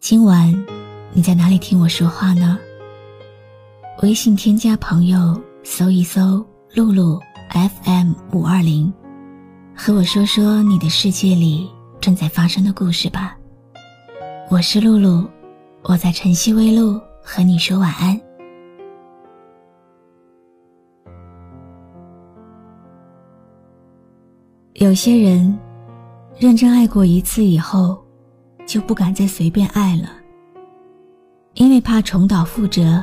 今晚你在哪里听我说话呢？微信添加朋友，搜一搜“露露 FM 五二零”，和我说说你的世界里正在发生的故事吧。我是露露，我在晨曦微露和你说晚安。有些人认真爱过一次以后。就不敢再随便爱了，因为怕重蹈覆辙，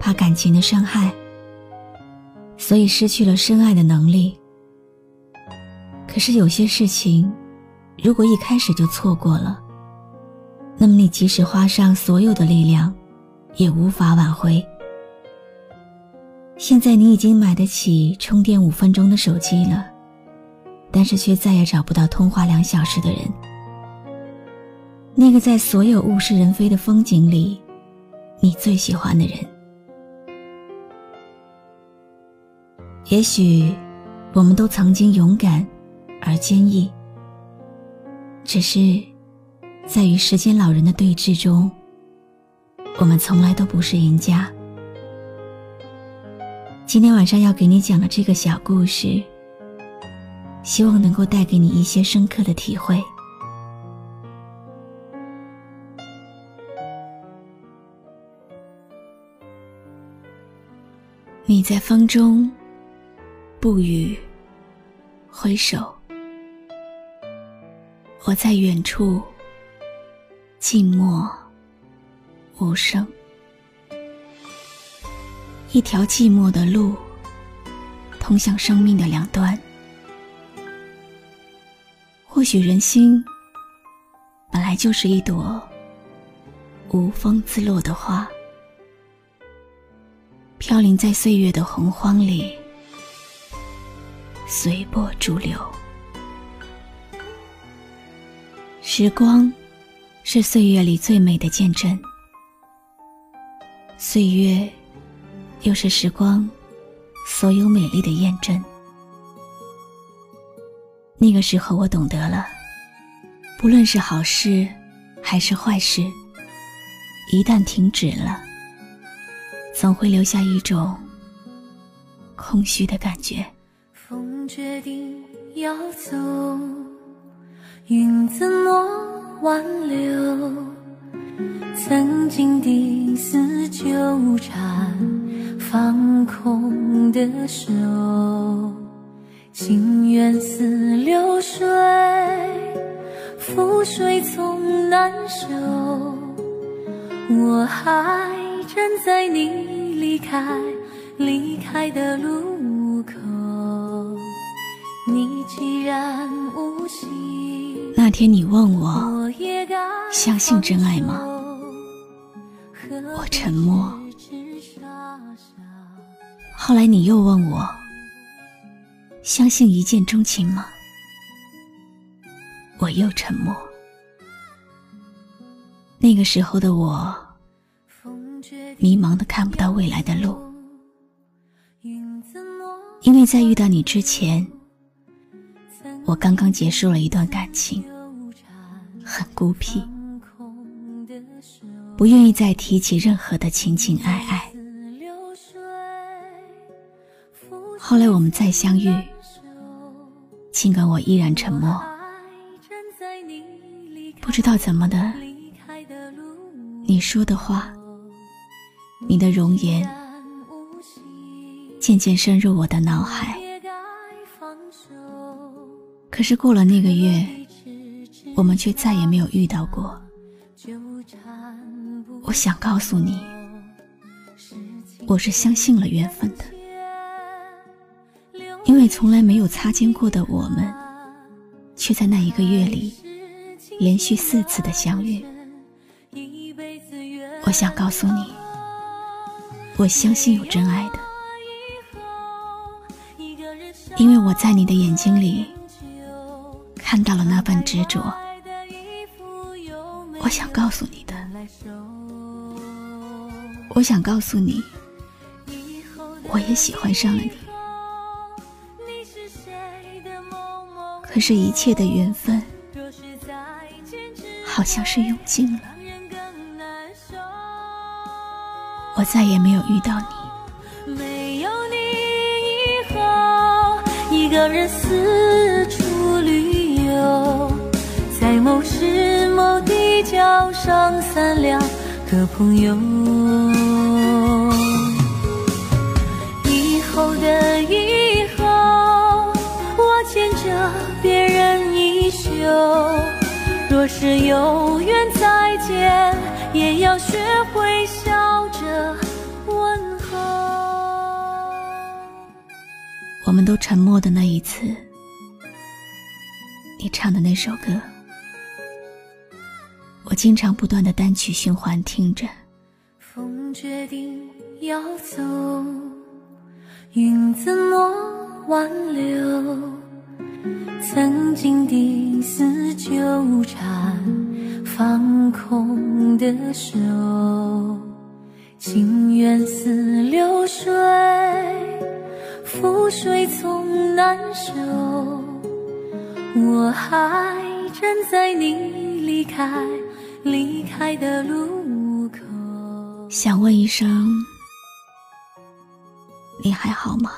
怕感情的伤害，所以失去了深爱的能力。可是有些事情，如果一开始就错过了，那么你即使花上所有的力量，也无法挽回。现在你已经买得起充电五分钟的手机了，但是却再也找不到通话两小时的人。那个在所有物是人非的风景里，你最喜欢的人。也许，我们都曾经勇敢而坚毅，只是，在与时间老人的对峙中，我们从来都不是赢家。今天晚上要给你讲的这个小故事，希望能够带给你一些深刻的体会。在风中，不语，挥手；我在远处，静默，无声。一条寂寞的路，通向生命的两端。或许人心，本来就是一朵无风自落的花。飘零在岁月的洪荒里，随波逐流。时光是岁月里最美的见证，岁月又是时光所有美丽的验证。那个时候，我懂得了，不论是好事还是坏事，一旦停止了。总会留下一种空虚的感觉。风决定要走，云怎么挽留？曾经的丝纠缠，放空的手，情缘似流水，覆水总难收。我还。站在你离开离开的路口，你既然无心。那天你问我相信真爱吗？我沉默。后来你又问我相信一见钟情吗？我又沉默。那个时候的我。迷茫的看不到未来的路，因为在遇到你之前，我刚刚结束了一段感情，很孤僻，不愿意再提起任何的情情爱爱。后来我们再相遇，尽管我依然沉默，不知道怎么的，你说的话。你的容颜渐渐深入我的脑海，可是过了那个月，我们却再也没有遇到过。我想告诉你，我是相信了缘分的，因为从来没有擦肩过的我们，却在那一个月里连续四次的相遇。我想告诉你，我相信有真爱的，因为我在你的眼睛里看到了那份执着。我想告诉你的，我想告诉你，我也喜欢上了你。可是，一切的缘分好像是用尽了。我再也没有遇到你，没有你以后，一个人四处旅游，在某时某地交上三两个朋友。以后的以后，我牵着别人衣袖，若是有缘再见，也要学会我们都沉默的那一次，你唱的那首歌，我经常不断的单曲循环听着。风决定要走，云怎么挽留？曾经的丝纠缠，放空的手。情缘似流水，覆水总难收。我还站在你离开离开的路口，想问一声，你还好吗？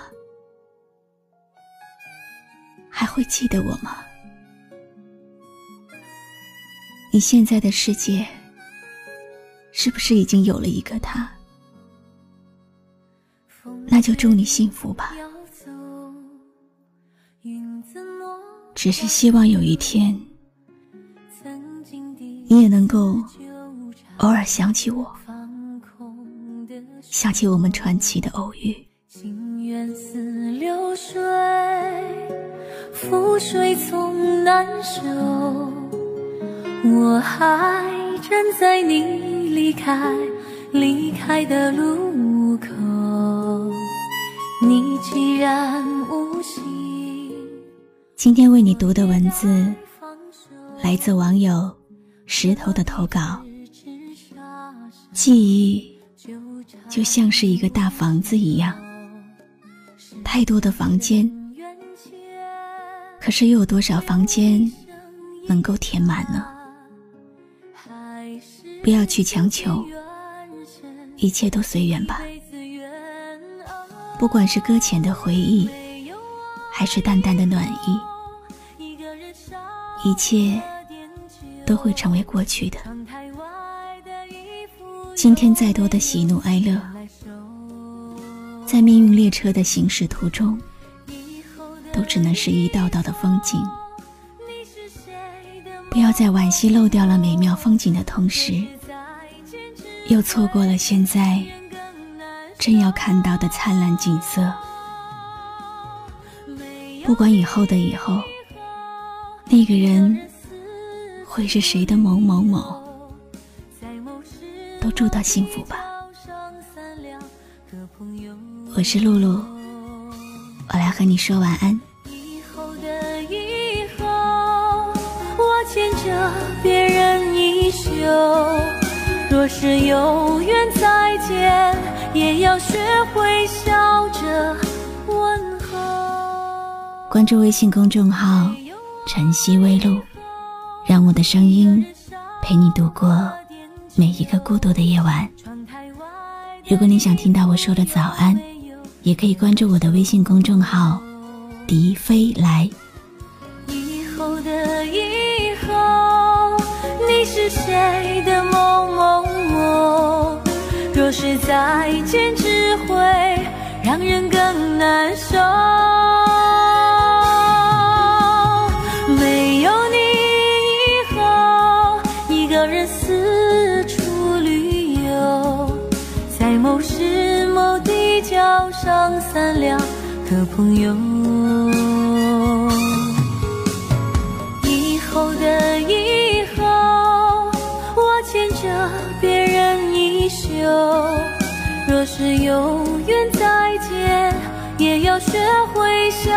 还会记得我吗？你现在的世界，是不是已经有了一个他？那就祝你幸福吧。只是希望有一天，你也能够偶尔想起我，想起我们传奇的偶遇。情缘似流水，覆水总难收。我还站在你离开离开的路口。你既然无心，今天为你读的文字来自网友石头的投稿。记忆就像是一个大房子一样，太多的房间，可是又有多少房间能够填满呢？不要去强求，一切都随缘吧。不管是搁浅的回忆，还是淡淡的暖意，一切都会成为过去的。今天再多的喜怒哀乐，在命运列车的行驶途中，都只能是一道道的风景。不要在惋惜漏掉了美妙风景的同时，又错过了现在。正要看到的灿烂景色，不管以后的以后，那个人会是谁的某某某，都祝他幸福吧。我是露露，我来和你说晚安。牵着别人衣袖，若是有缘再见。也要学会笑着问候。关注微信公众号“晨曦微露”，让我的声音陪你度过每一个孤独的夜晚。如果你想听到我说的早安，也可以关注我的微信公众号“笛飞来”。以后的以后，你是谁的某某某？若再见，只会让人更难受。没有你以后，一个人四处旅游，在某时某地交上三两个朋友。是有缘再见，也要学会笑